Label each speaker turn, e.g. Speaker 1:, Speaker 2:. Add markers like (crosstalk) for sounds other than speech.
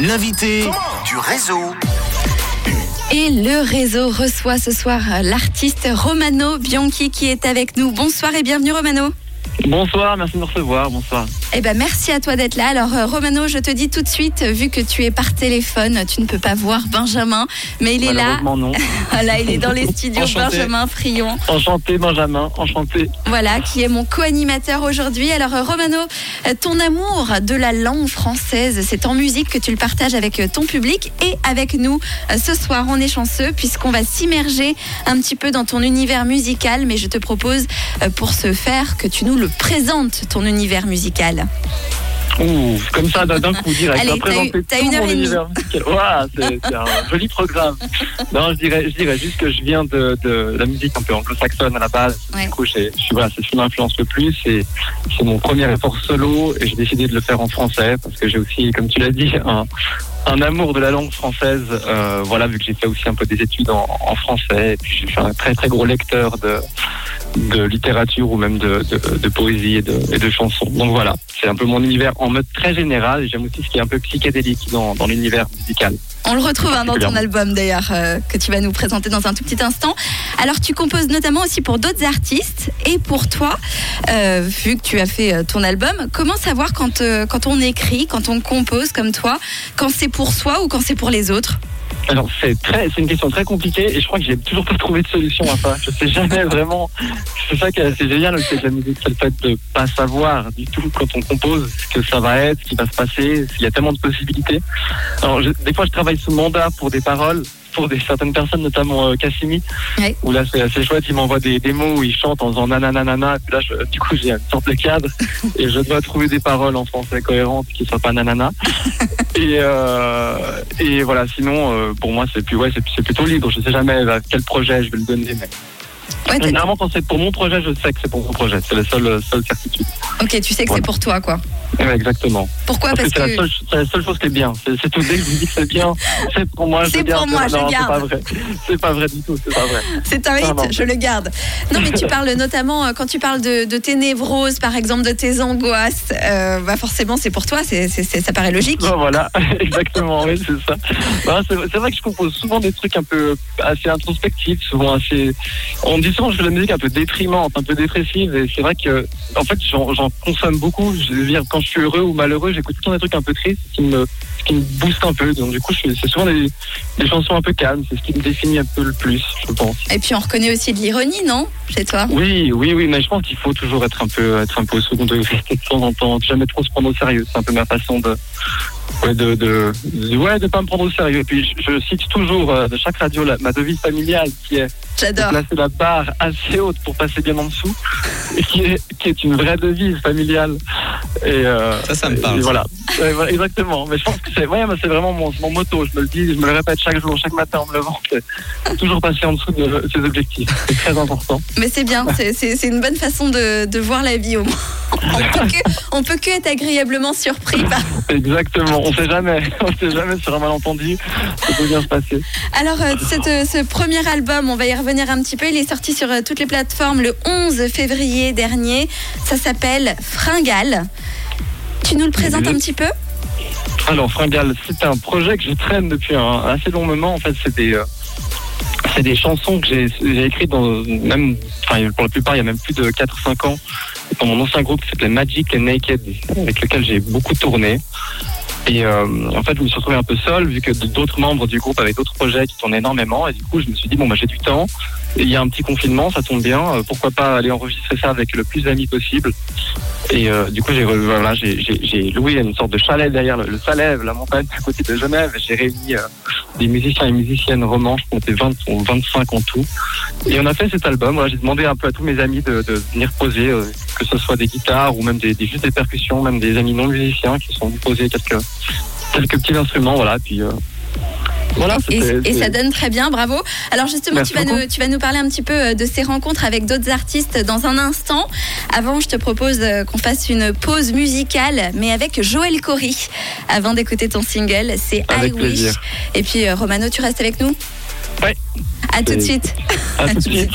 Speaker 1: l'invité du réseau.
Speaker 2: Et le réseau reçoit ce soir l'artiste Romano Bianchi qui est avec nous. Bonsoir et bienvenue Romano.
Speaker 3: Bonsoir, merci de me recevoir. Bonsoir.
Speaker 2: Eh ben merci à toi d'être là. Alors euh, Romano, je te dis tout de suite, vu que tu es par téléphone, tu ne peux pas voir Benjamin, mais il est là.
Speaker 3: Non. (laughs)
Speaker 2: Voilà, il est dans les studios.
Speaker 3: Enchanté.
Speaker 2: Benjamin Frion.
Speaker 3: Enchanté, Benjamin. Enchanté.
Speaker 2: Voilà, qui est mon co-animateur aujourd'hui. Alors euh, Romano, euh, ton amour de la langue française, c'est en musique que tu le partages avec euh, ton public et avec nous. Euh, Ce soir, on est chanceux puisqu'on va s'immerger un petit peu dans ton univers musical, mais je te propose euh, pour ce faire que tu nous le présentes, ton univers musical.
Speaker 3: Ouh, comme ça, d'un coup, direct.
Speaker 2: Allez, t'as une heure et demie.
Speaker 3: Ouah, c'est un (laughs) joli programme. Non, je dirais, je dirais juste que je viens de, de la musique un peu anglo-saxonne à la base.
Speaker 2: Ouais.
Speaker 3: Du coup, j'ai- je suis, voilà, c'est ce qui m'influence le plus. Et c'est mon premier effort solo et j'ai décidé de le faire en français parce que j'ai aussi, comme tu l'as dit, un, un amour de la langue française. Euh, voilà, vu que j'ai fait aussi un peu des études en, français. Et puis, je suis un très, très gros lecteur de, de littérature ou même de, de, poésie et de, et de chansons. Donc voilà, c'est un peu mon univers en mode très général. J'aime aussi ce qui est un peu psychédélique dans, dans l'univers musical.
Speaker 2: On le retrouve hein, dans ton album d'ailleurs, euh, que tu vas nous présenter dans un tout petit instant. Alors tu composes notamment aussi pour d'autres artistes et pour toi, euh, vu que tu as fait euh, ton album, comment savoir quand, quand on écrit, quand on compose comme toi, quand c'est pour soi ou quand c'est pour les autres?
Speaker 3: Alors c'est très, c'est une question très compliquée et je crois que j'ai toujours pas trouvé de solution à ça. Je sais jamais (laughs) vraiment. C'est ça qui est assez génial avec la musique, c'est le fait de pas savoir du tout quand on compose ce que ça va être, ce qui va se passer. Il y a tellement de possibilités. Alors je- des fois je travaille sous mandat pour des paroles. Pour des, certaines personnes, notamment euh, Cassimi,
Speaker 2: Ouais.
Speaker 3: où là c'est assez chouette, il m'envoie des démos où il chante en faisant nananana, et puis là je- du coup j'ai une sorte de cadre (laughs) et je dois trouver des paroles en français cohérentes qui soient pas nanana. (laughs) Et, euh, et voilà, sinon, euh, pour moi, c'est plus, ouais, c'est, plutôt libre. Je sais jamais à quel projet je vais le donner. Mais
Speaker 2: Ouais,
Speaker 3: généralement, quand c'est pour mon projet, je sais que c'est pour mon projet. C'est la seule, seule certitude.
Speaker 2: Ok, tu sais que c'est pour toi quoi.
Speaker 3: Ouais, exactement.
Speaker 2: Pourquoi?
Speaker 3: Parce
Speaker 2: Parce
Speaker 3: que c'est,
Speaker 2: que
Speaker 3: la seule, c'est la seule chose qui est bien. C'est, tout dès que je me dis que c'est bien. C'est pour moi, je
Speaker 2: C'est
Speaker 3: garde.
Speaker 2: pour moi, je
Speaker 3: non,
Speaker 2: garde.
Speaker 3: C'est pas vrai. C'est pas vrai du tout. C'est pas vrai.
Speaker 2: c'est un
Speaker 3: non.
Speaker 2: hit, je le garde. Non mais tu (laughs) parles notamment, euh, quand tu parles de, de tes névroses, par exemple, de tes angoisses, euh, bah forcément c'est pour toi, c'est, ça paraît logique.
Speaker 3: Bon, voilà, (laughs) exactement, oui, c'est ça. Bah, c'est, vrai que je compose souvent des trucs un peu assez introspectifs, souvent assez. On dit souvent que je fais de la musique un peu déprimante, un peu dépressive, et c'est vrai que, en fait, j'en, consomme beaucoup. Je veux dire, quand je suis heureux ou malheureux, j'écoute tout le temps des trucs un peu tristes qui me, qui me boostent un peu. Donc, du coup, c'est souvent des, des chansons un peu calmes, c'est ce qui me définit un peu le plus, je pense.
Speaker 2: Et puis on reconnaît aussi de l'ironie, non? Chez toi?
Speaker 3: Oui, oui, oui, mais je pense qu'il faut toujours être un peu, être un peu au second degré (laughs) de temps en temps, jamais trop se prendre au sérieux. C'est un peu ma façon de, ouais, de, de, de- ouais, de pas me prendre au sérieux. Et puis je, je cite toujours euh, de chaque radio la- ma devise familiale qui est
Speaker 2: J'adore.
Speaker 3: placer la barre assez haute pour passer bien en dessous, et (laughs) qui est, qui est une vraie devise familiale. Et, euh,
Speaker 4: Ça, ça me
Speaker 3: et
Speaker 4: parle,
Speaker 3: voilà. Ouais, exactement. Mais je pense que c'est, ouais, c'est vraiment mon, mon motto. Je me le dis, je me le répète chaque jour, chaque matin en me levant. Toujours passer en dessous de ses objectifs. C'est très important.
Speaker 2: Mais c'est bien, c'est- une bonne façon de, de voir la vie au moins. On peut que, on peut que être agréablement surpris. par-
Speaker 3: Exactement, on sait jamais, on sait jamais sur un malentendu, ça peut bien se passer.
Speaker 2: Alors, euh, cette, euh, ce premier album, on va y revenir un petit peu. Il est sorti sur euh, toutes les plateformes le 11 février dernier. Ça s'appelle Fringale. Tu nous le présentes un petit peu
Speaker 3: Alors Fringal, c'est un projet que je traîne depuis un, assez long moment. En fait, c'est des, euh, c'est des chansons que j'ai j'ai écrites dans même, enfin pour la plupart, il y a même plus de 4-5 ans, dans mon ancien groupe qui s'appelait Magic and Naked, avec lequel j'ai beaucoup tourné. Et euh, en fait, je me suis retrouvé un peu seul, vu que d'autres membres du groupe avaient d'autres projets qui tournaient énormément. Et du coup, je me suis dit, bon, bah, j'ai du temps. Il y a un petit confinement, ça tombe bien. euh, pourquoi pas aller enregistrer ça avec le plus d'amis possible Et euh, du coup, j'ai loué une sorte de chalet derrière le, le Salève, la montagne à côté de Genève. J'ai réuni euh, des musiciens et musiciennes romans, je comptais 20 ou 25 en tout. Et on a fait cet album. J'ai demandé un peu à tous mes amis de, venir poser, que ce soit des guitares ou même des, juste des percussions, même des amis non musiciens qui sont venus poser quelques quelques petits instruments. Voilà, puis voilà.
Speaker 2: et, ça donne très bien, bravo. Alors justement,
Speaker 3: Merci
Speaker 2: tu vas,
Speaker 3: beaucoup.
Speaker 2: nous, tu vas nous parler un petit peu euh, de ces rencontres avec d'autres artistes dans un instant. Avant, je te propose euh, qu'on fasse une pause musicale, mais avec Joël Cory, avant d'écouter ton single. C'est I
Speaker 3: Avec
Speaker 2: Wish.
Speaker 3: plaisir.
Speaker 2: Et puis, euh, Romano, tu restes avec nous?
Speaker 3: Ouais.
Speaker 2: À tout de suite.
Speaker 3: À tout de (laughs) suite.